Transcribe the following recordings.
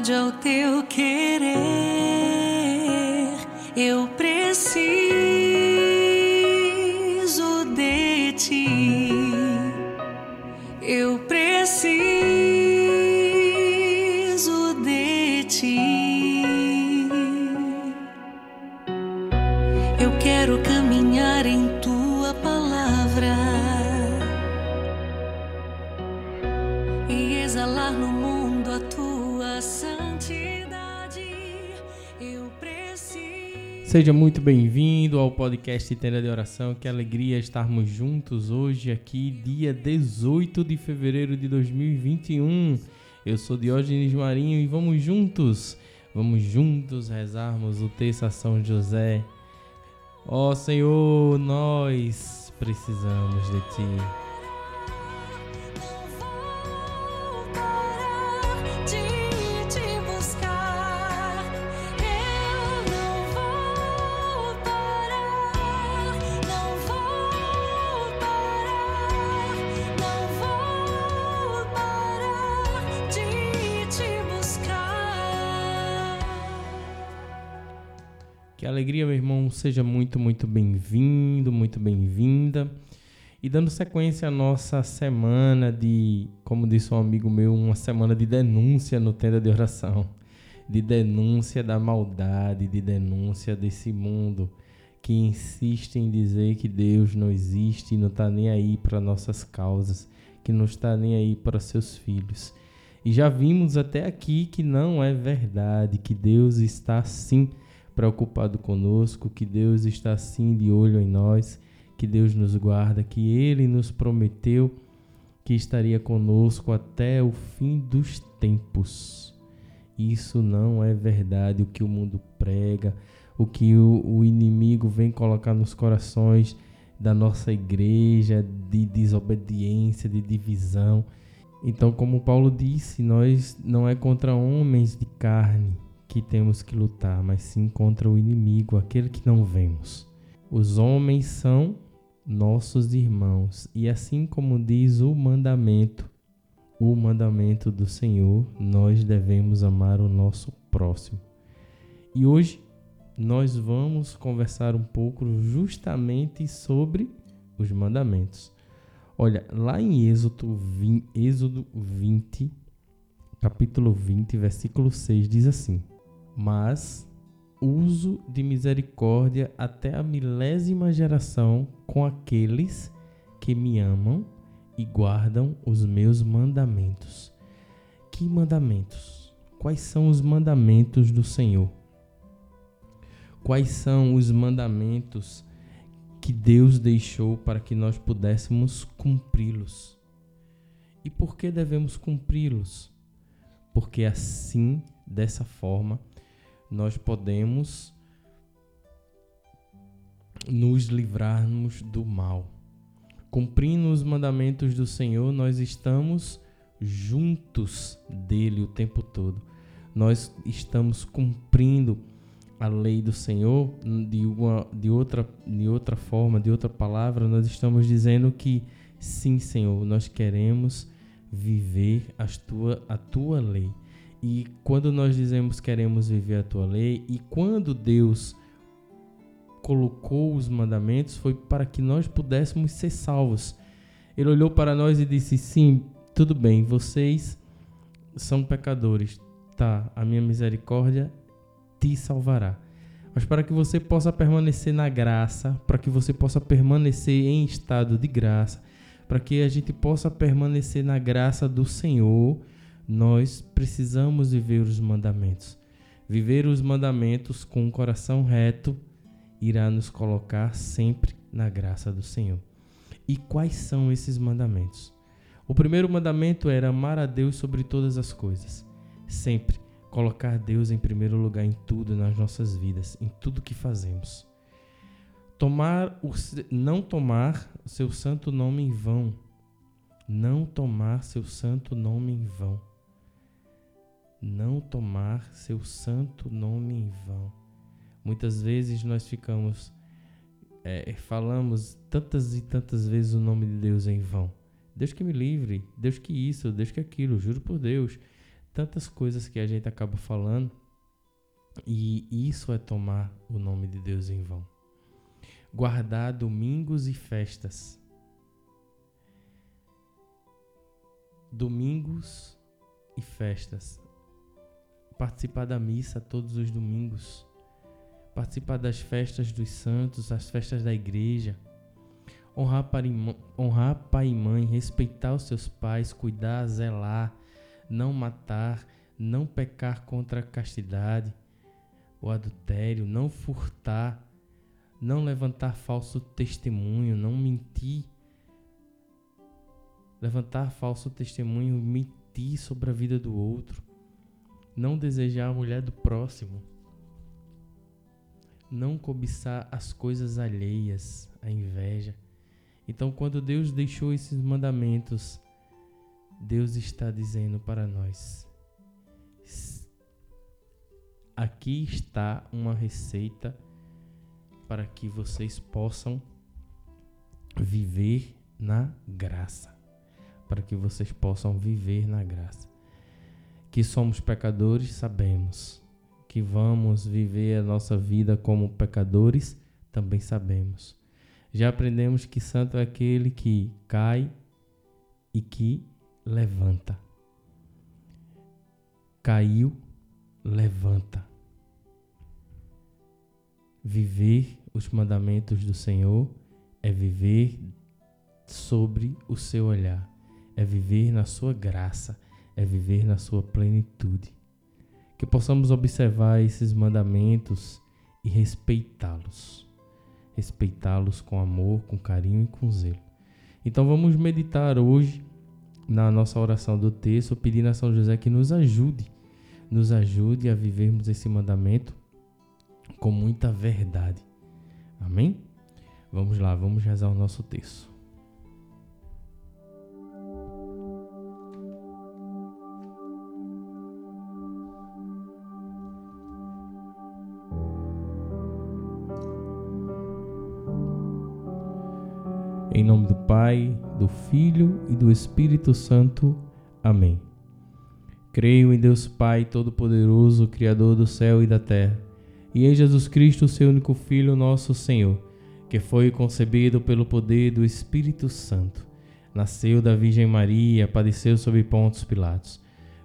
vontade ao teu querer. Eu preciso de ti. Eu preciso de ti. Eu quero Seja muito bem-vindo ao podcast Tenda de Oração. Que alegria estarmos juntos hoje aqui, dia 18 de fevereiro de 2021. Eu sou Diógenes Marinho e vamos juntos, vamos juntos rezarmos o texto a São José. Ó Senhor, nós precisamos de Ti. Alegria, meu irmão. Seja muito, muito bem-vindo, muito bem-vinda. E dando sequência à nossa semana de, como disse um amigo meu, uma semana de denúncia no tenda de oração. De denúncia da maldade, de denúncia desse mundo que insiste em dizer que Deus não existe e não está nem aí para nossas causas, que não está nem aí para seus filhos. E já vimos até aqui que não é verdade, que Deus está sim preocupado conosco, que Deus está sim de olho em nós, que Deus nos guarda, que Ele nos prometeu que estaria conosco até o fim dos tempos. Isso não é verdade, o que o mundo prega, o que o, o inimigo vem colocar nos corações da nossa igreja de desobediência, de divisão. Então, como Paulo disse, nós não é contra homens de carne que temos que lutar, mas sim contra o inimigo, aquele que não vemos. Os homens são nossos irmãos, e assim como diz o mandamento, o mandamento do Senhor, nós devemos amar o nosso próximo. E hoje nós vamos conversar um pouco justamente sobre os mandamentos. Olha, lá em Êxodo 20, Êxodo 20 capítulo 20, versículo 6 diz assim: Mas uso de misericórdia até a milésima geração com aqueles que me amam e guardam os meus mandamentos. Que mandamentos? Quais são os mandamentos do Senhor? Quais são os mandamentos que Deus deixou para que nós pudéssemos cumpri-los? E por que devemos cumpri-los? Porque assim, dessa forma, nós podemos nos livrarmos do mal. Cumprindo os mandamentos do Senhor, nós estamos juntos dele o tempo todo. Nós estamos cumprindo a lei do Senhor de uma de outra de outra forma, de outra palavra, nós estamos dizendo que sim, Senhor, nós queremos viver as tua, a tua lei. E quando nós dizemos queremos viver a tua lei, e quando Deus colocou os mandamentos, foi para que nós pudéssemos ser salvos. Ele olhou para nós e disse: Sim, tudo bem, vocês são pecadores. Tá, a minha misericórdia te salvará. Mas para que você possa permanecer na graça, para que você possa permanecer em estado de graça, para que a gente possa permanecer na graça do Senhor, nós precisamos viver os mandamentos. Viver os mandamentos com um coração reto irá nos colocar sempre na graça do Senhor. E quais são esses mandamentos? O primeiro mandamento era amar a Deus sobre todas as coisas. Sempre colocar Deus em primeiro lugar em tudo nas nossas vidas, em tudo que fazemos. Tomar o, não tomar seu santo nome em vão. Não tomar seu santo nome em vão. Não tomar seu santo nome em vão. Muitas vezes nós ficamos é, falamos tantas e tantas vezes o nome de Deus em vão. Deus que me livre, Deus que isso, Deus que aquilo, juro por Deus. Tantas coisas que a gente acaba falando e isso é tomar o nome de Deus em vão. Guardar domingos e festas. Domingos e festas. Participar da missa todos os domingos. Participar das festas dos santos, as festas da igreja. Honrar, honrar pai e mãe, respeitar os seus pais, cuidar, zelar, não matar, não pecar contra a castidade o adultério, não furtar, não levantar falso testemunho, não mentir. Levantar falso testemunho, mentir sobre a vida do outro, não desejar a mulher do próximo, não cobiçar as coisas alheias, a inveja. Então, quando Deus deixou esses mandamentos, Deus está dizendo para nós: aqui está uma receita para que vocês possam viver na graça. Para que vocês possam viver na graça. Que somos pecadores, sabemos. Que vamos viver a nossa vida como pecadores, também sabemos. Já aprendemos que santo é aquele que cai e que levanta. Caiu, levanta. Viver os mandamentos do Senhor é viver sobre o seu olhar, é viver na sua graça, é viver na sua plenitude. Que possamos observar esses mandamentos e respeitá-los. Respeitá-los com amor, com carinho e com zelo. Então vamos meditar hoje na nossa oração do texto, pedindo a São José que nos ajude, nos ajude a vivermos esse mandamento com muita verdade. Amém? Vamos lá, vamos rezar o nosso texto. Em nome do Pai, do Filho e do Espírito Santo. Amém. Creio em Deus Pai Todo-Poderoso, Criador do céu e da terra e em Jesus Cristo, seu único Filho, nosso Senhor, que foi concebido pelo poder do Espírito Santo. Nasceu da Virgem Maria, padeceu sob Pontos Pilatos.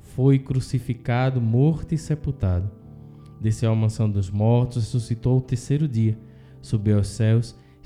Foi crucificado, morto e sepultado. Desceu à mansão dos mortos, ressuscitou ao terceiro dia, subiu aos céus,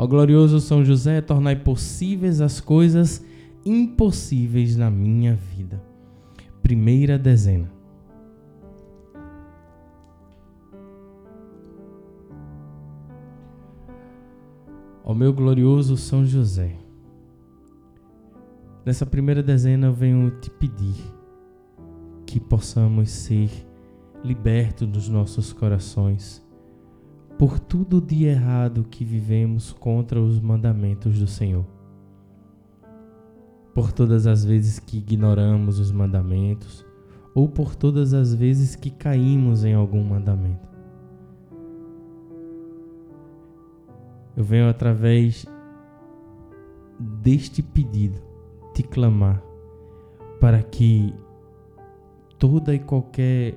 Ó glorioso São José, tornai possíveis as coisas impossíveis na minha vida. Primeira dezena. Ó meu glorioso São José, nessa primeira dezena eu venho te pedir que possamos ser libertos dos nossos corações por tudo de errado que vivemos contra os mandamentos do Senhor. Por todas as vezes que ignoramos os mandamentos, ou por todas as vezes que caímos em algum mandamento. Eu venho através deste pedido te clamar para que toda e qualquer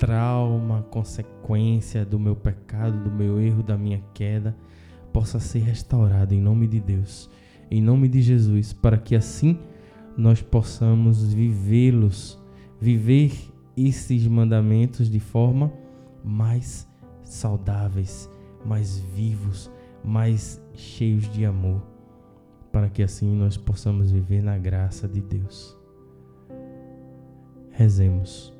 trauma, consequência do meu pecado, do meu erro, da minha queda, possa ser restaurado em nome de Deus, em nome de Jesus, para que assim nós possamos vivê-los, viver esses mandamentos de forma mais saudáveis, mais vivos, mais cheios de amor, para que assim nós possamos viver na graça de Deus. Rezemos.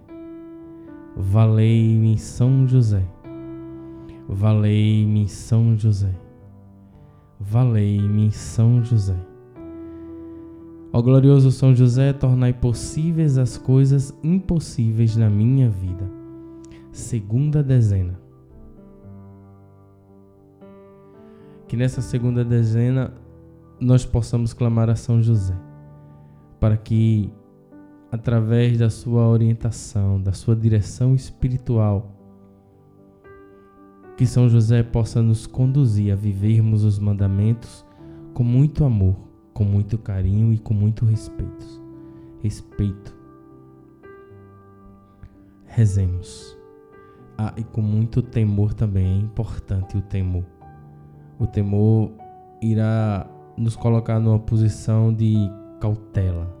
Valei-me São José. Valei-me São José. Valei-me São José. Ó glorioso São José, tornai possíveis as coisas impossíveis na minha vida. Segunda dezena. Que nessa segunda dezena nós possamos clamar a São José, para que, através da sua orientação, da sua direção espiritual, que São José possa nos conduzir a vivermos os mandamentos com muito amor, com muito carinho e com muito respeito. Respeito. Rezemos. Ah, e com muito temor também é importante o temor. O temor irá nos colocar numa posição de cautela.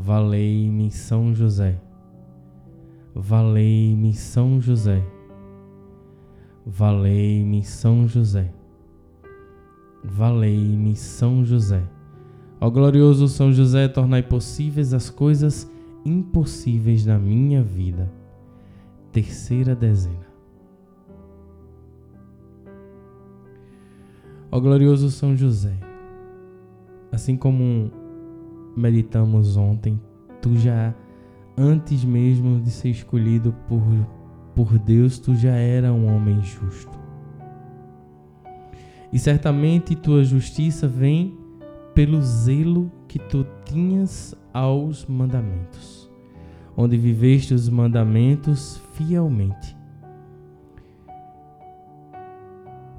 Valei-me São José. Valei-me São José. Valei-me São José. Valei-me São José. Ó glorioso São José, tornai possíveis as coisas impossíveis na minha vida. Terceira dezena. Ó glorioso São José, assim como meditamos ontem, tu já antes mesmo de ser escolhido por por Deus, tu já era um homem justo. E certamente tua justiça vem pelo zelo que tu tinhas aos mandamentos, onde viveste os mandamentos fielmente.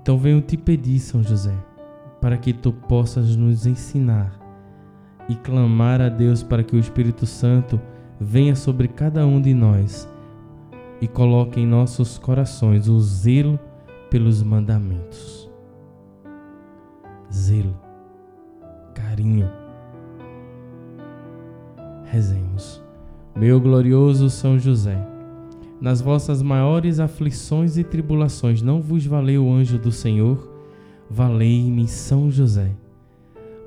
Então venho te pedir, São José, para que tu possas nos ensinar e clamar a Deus para que o Espírito Santo venha sobre cada um de nós e coloque em nossos corações o zelo pelos mandamentos. Zelo, carinho. Rezemos. Meu glorioso São José, nas vossas maiores aflições e tribulações não vos valeu o anjo do Senhor? Valei-me São José.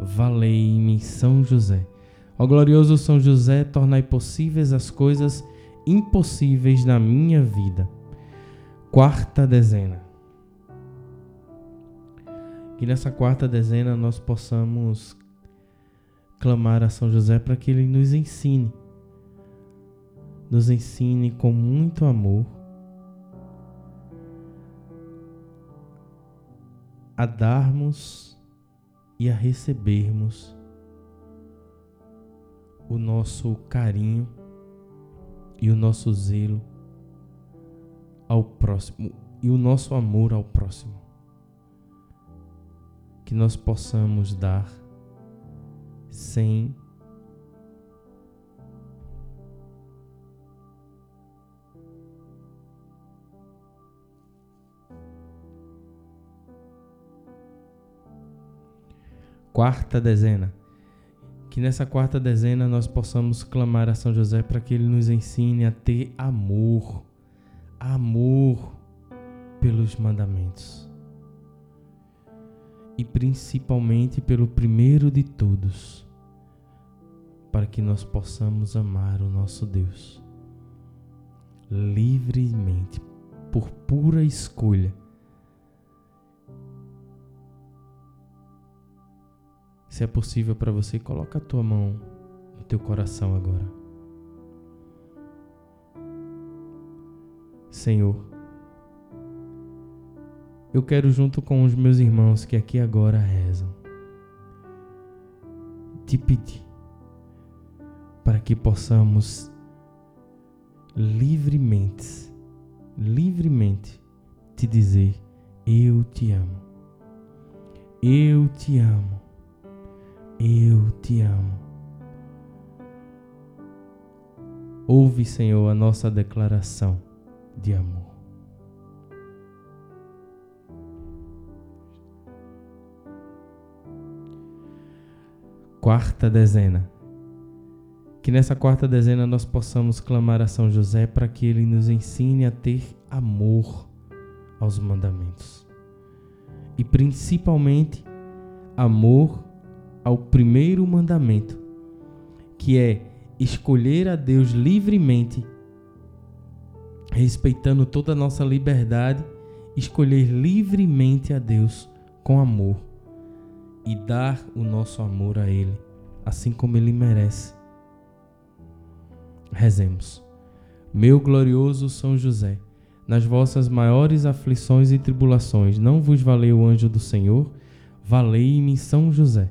Valei-me São José. Ó glorioso São José, tornai possíveis as coisas impossíveis na minha vida. Quarta dezena. Que nessa quarta dezena nós possamos clamar a São José para que ele nos ensine. Nos ensine com muito amor a darmos e a recebermos o nosso carinho e o nosso zelo ao próximo, e o nosso amor ao próximo. Que nós possamos dar sem quarta dezena. Que nessa quarta dezena nós possamos clamar a São José para que ele nos ensine a ter amor, amor pelos mandamentos. E principalmente pelo primeiro de todos, para que nós possamos amar o nosso Deus livremente, por pura escolha Se é possível para você, coloca a tua mão no teu coração agora. Senhor, eu quero junto com os meus irmãos que aqui agora rezam, te pedir para que possamos livremente, livremente te dizer: Eu te amo, eu te amo, eu te amo. Ouve, Senhor, a nossa declaração de amor. Quarta dezena. Que nessa quarta dezena nós possamos clamar a São José para que ele nos ensine a ter amor aos mandamentos. E principalmente amor ao primeiro mandamento, que é escolher a Deus livremente, respeitando toda a nossa liberdade, escolher livremente a Deus com amor e dar o nosso amor a Ele, assim como Ele merece. Rezemos. Meu glorioso São José, nas vossas maiores aflições e tribulações, não vos valeu o anjo do Senhor? Valei-me São José.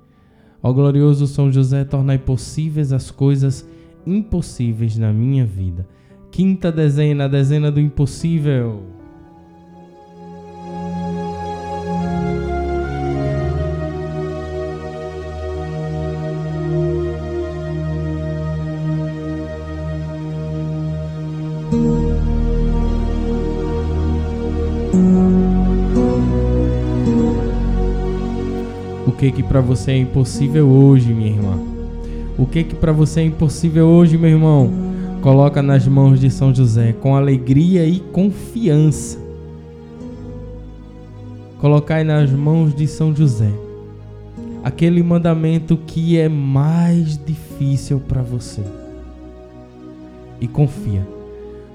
Ó glorioso São José, tornai possíveis as coisas impossíveis na minha vida. Quinta dezena, a dezena do impossível. Que que para você é impossível hoje, minha irmã? O que que para você é impossível hoje, meu irmão? Coloca nas mãos de São José com alegria e confiança. Colocai nas mãos de São José aquele mandamento que é mais difícil para você. E confia.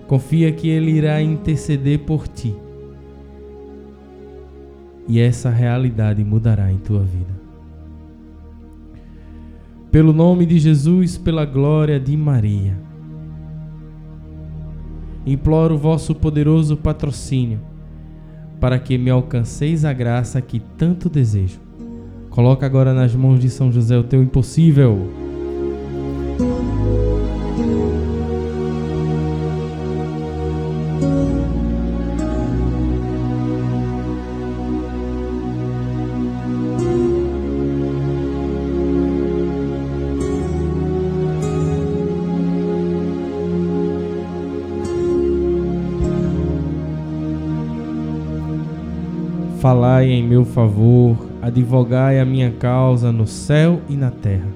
Confia que ele irá interceder por ti. E essa realidade mudará em tua vida. Pelo nome de Jesus, pela glória de Maria. Imploro o vosso poderoso patrocínio para que me alcanceis a graça que tanto desejo. Coloca agora nas mãos de São José o teu impossível. Falai em meu favor, advogai a minha causa no céu e na terra.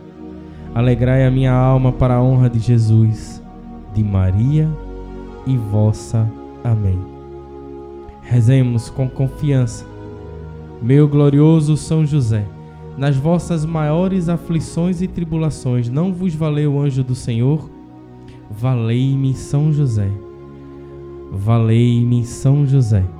Alegrai a minha alma para a honra de Jesus, de Maria e vossa. Amém. Rezemos com confiança. Meu glorioso São José, nas vossas maiores aflições e tribulações, não vos valeu o anjo do Senhor? Valei-me São José. Valei-me São José.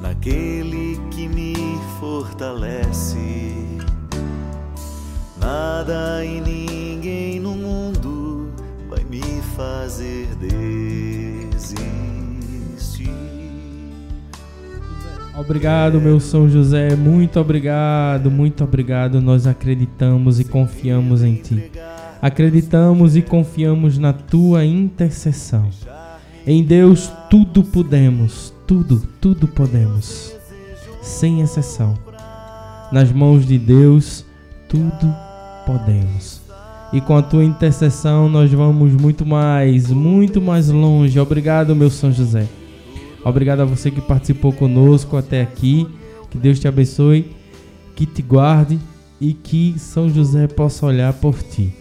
Naquele que me fortalece. Nada e ninguém no mundo vai me fazer desistir. Obrigado, meu São José, muito obrigado, muito obrigado. Nós acreditamos e confiamos em Ti. Acreditamos e confiamos na Tua intercessão. Em Deus tudo podemos, tudo, tudo podemos, sem exceção. Nas mãos de Deus, tudo podemos. E com a tua intercessão, nós vamos muito mais, muito mais longe. Obrigado, meu São José. Obrigado a você que participou conosco até aqui. Que Deus te abençoe, que te guarde e que São José possa olhar por ti.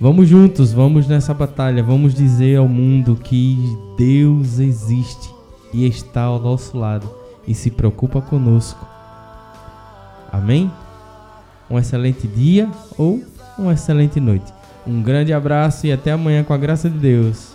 Vamos juntos, vamos nessa batalha, vamos dizer ao mundo que Deus existe e está ao nosso lado e se preocupa conosco. Amém? Um excelente dia ou uma excelente noite. Um grande abraço e até amanhã com a graça de Deus.